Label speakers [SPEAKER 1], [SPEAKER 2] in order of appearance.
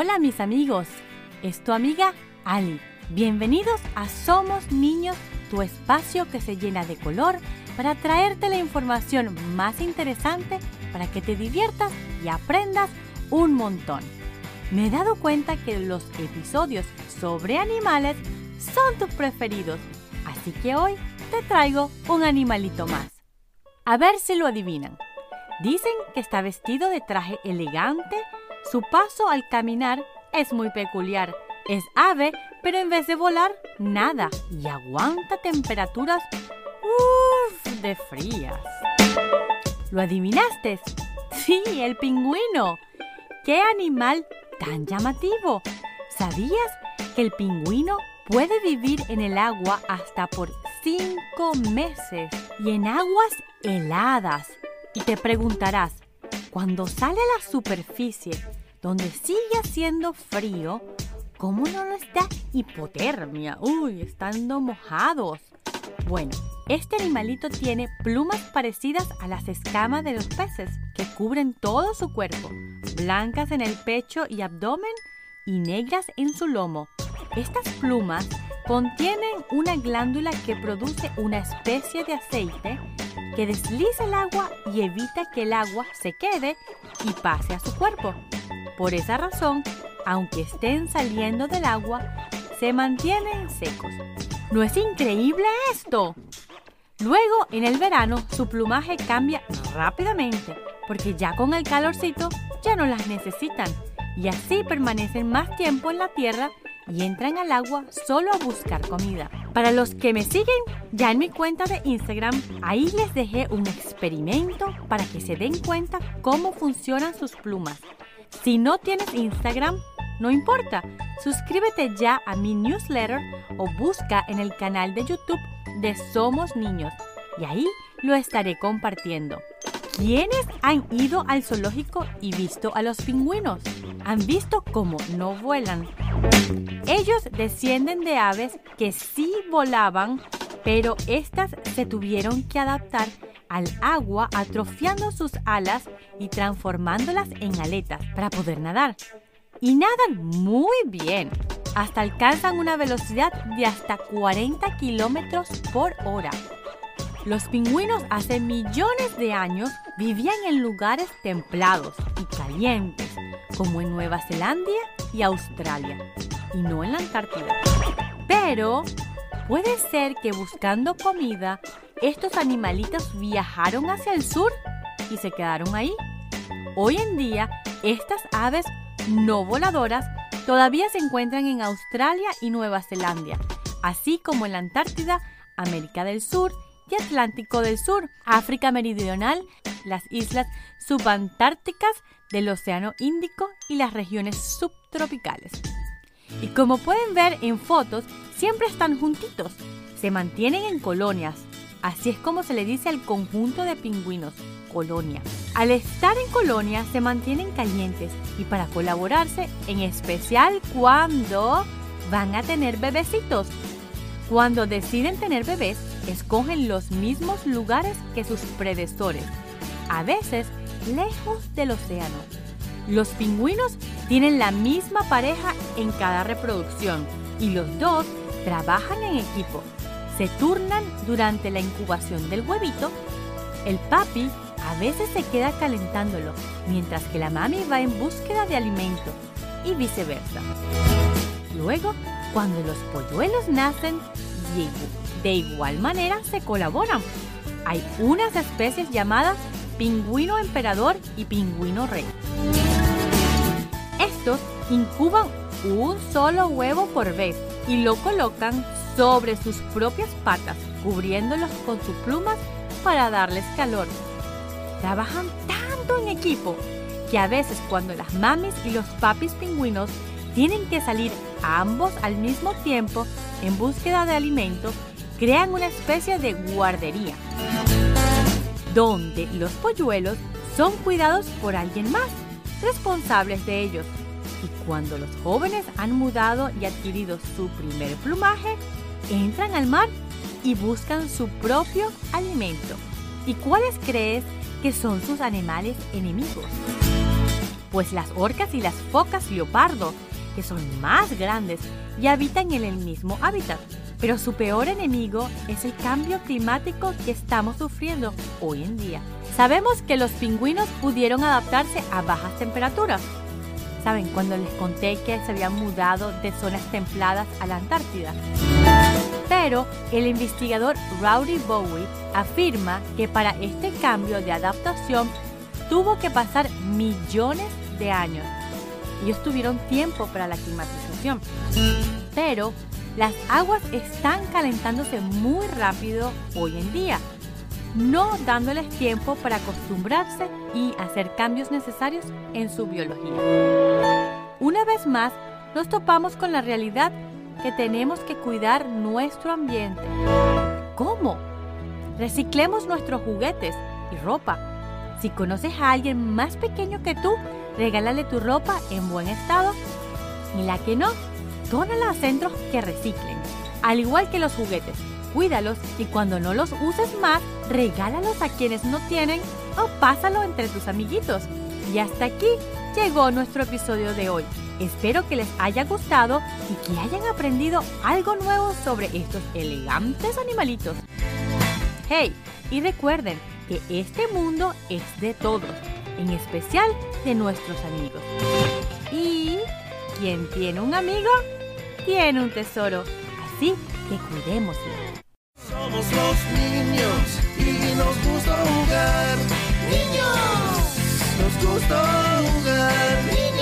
[SPEAKER 1] Hola mis amigos, es tu amiga Ali. Bienvenidos a Somos Niños, tu espacio que se llena de color para traerte la información más interesante para que te diviertas y aprendas un montón. Me he dado cuenta que los episodios sobre animales son tus preferidos, así que hoy te traigo un animalito más. A ver si lo adivinan. Dicen que está vestido de traje elegante, su paso al caminar es muy peculiar. Es ave, pero en vez de volar, nada y aguanta temperaturas uff, de frías. ¿Lo adivinaste? Sí, el pingüino. ¡Qué animal tan llamativo! ¿Sabías que el pingüino puede vivir en el agua hasta por cinco meses y en aguas heladas? Y te preguntarás, cuando sale a la superficie, donde sigue haciendo frío, ¿cómo no nos da hipotermia? Uy, estando mojados. Bueno, este animalito tiene plumas parecidas a las escamas de los peces, que cubren todo su cuerpo, blancas en el pecho y abdomen y negras en su lomo. Estas plumas contienen una glándula que produce una especie de aceite que desliza el agua y evita que el agua se quede y pase a su cuerpo. Por esa razón, aunque estén saliendo del agua, se mantienen secos. ¿No es increíble esto? Luego, en el verano, su plumaje cambia rápidamente, porque ya con el calorcito ya no las necesitan, y así permanecen más tiempo en la tierra y entran al agua solo a buscar comida. Para los que me siguen ya en mi cuenta de Instagram, ahí les dejé un experimento para que se den cuenta cómo funcionan sus plumas. Si no tienes Instagram, no importa, suscríbete ya a mi newsletter o busca en el canal de YouTube de Somos Niños y ahí lo estaré compartiendo. ¿Quiénes han ido al zoológico y visto a los pingüinos? Han visto cómo no vuelan. Ellos descienden de aves que sí volaban, pero estas se tuvieron que adaptar al agua atrofiando sus alas y transformándolas en aletas para poder nadar. Y nadan muy bien. Hasta alcanzan una velocidad de hasta 40 kilómetros por hora. Los pingüinos hace millones de años vivían en lugares templados y calientes, como en Nueva Zelanda y Australia, y no en la Antártida. Pero puede ser que buscando comida, estos animalitos viajaron hacia el sur y se quedaron ahí. Hoy en día, estas aves no voladoras todavía se encuentran en Australia y Nueva Zelanda, así como en la Antártida, América del Sur Atlántico del Sur, África Meridional, las islas subantárticas del Océano Índico y las regiones subtropicales. Y como pueden ver en fotos, siempre están juntitos, se mantienen en colonias. Así es como se le dice al conjunto de pingüinos, colonia. Al estar en colonia se mantienen calientes y para colaborarse, en especial cuando van a tener bebecitos. Cuando deciden tener bebés, escogen los mismos lugares que sus predecesores, a veces lejos del océano. Los pingüinos tienen la misma pareja en cada reproducción y los dos trabajan en equipo. Se turnan durante la incubación del huevito. El papi a veces se queda calentándolo, mientras que la mami va en búsqueda de alimento y viceversa. Luego, cuando los polluelos nacen, de igual manera se colaboran. Hay unas especies llamadas pingüino emperador y pingüino rey. Estos incuban un solo huevo por vez y lo colocan sobre sus propias patas, cubriéndolos con sus plumas para darles calor. Trabajan tanto en equipo que a veces cuando las mamis y los papis pingüinos tienen que salir ambos al mismo tiempo en búsqueda de alimento, crean una especie de guardería, donde los polluelos son cuidados por alguien más, responsables de ellos. Y cuando los jóvenes han mudado y adquirido su primer plumaje, entran al mar y buscan su propio alimento. ¿Y cuáles crees que son sus animales enemigos? pues las orcas y las focas leopardo, que son más grandes y habitan en el mismo hábitat. Pero su peor enemigo es el cambio climático que estamos sufriendo hoy en día. Sabemos que los pingüinos pudieron adaptarse a bajas temperaturas. ¿Saben? Cuando les conté que se habían mudado de zonas templadas a la Antártida. Pero el investigador Rowdy Bowie afirma que para este cambio de adaptación tuvo que pasar millones de años. Ellos tuvieron tiempo para la climatización. Pero las aguas están calentándose muy rápido hoy en día, no dándoles tiempo para acostumbrarse y hacer cambios necesarios en su biología. Una vez más, nos topamos con la realidad que tenemos que cuidar nuestro ambiente. ¿Cómo? Reciclemos nuestros juguetes y ropa. Si conoces a alguien más pequeño que tú, regálale tu ropa en buen estado y la que no, dónala a centros que reciclen. Al igual que los juguetes, cuídalos y cuando no los uses más, regálalos a quienes no tienen o pásalo entre tus amiguitos. Y hasta aquí llegó nuestro episodio de hoy. Espero que les haya gustado y que hayan aprendido algo nuevo sobre estos elegantes animalitos. Hey, y recuerden que este mundo es de todos, en especial de nuestros amigos. Y quien tiene un amigo, tiene un tesoro. Así que cuidémoslo.
[SPEAKER 2] Somos los niños y nos gusta jugar. Niños, nos gusta jugar. Niños.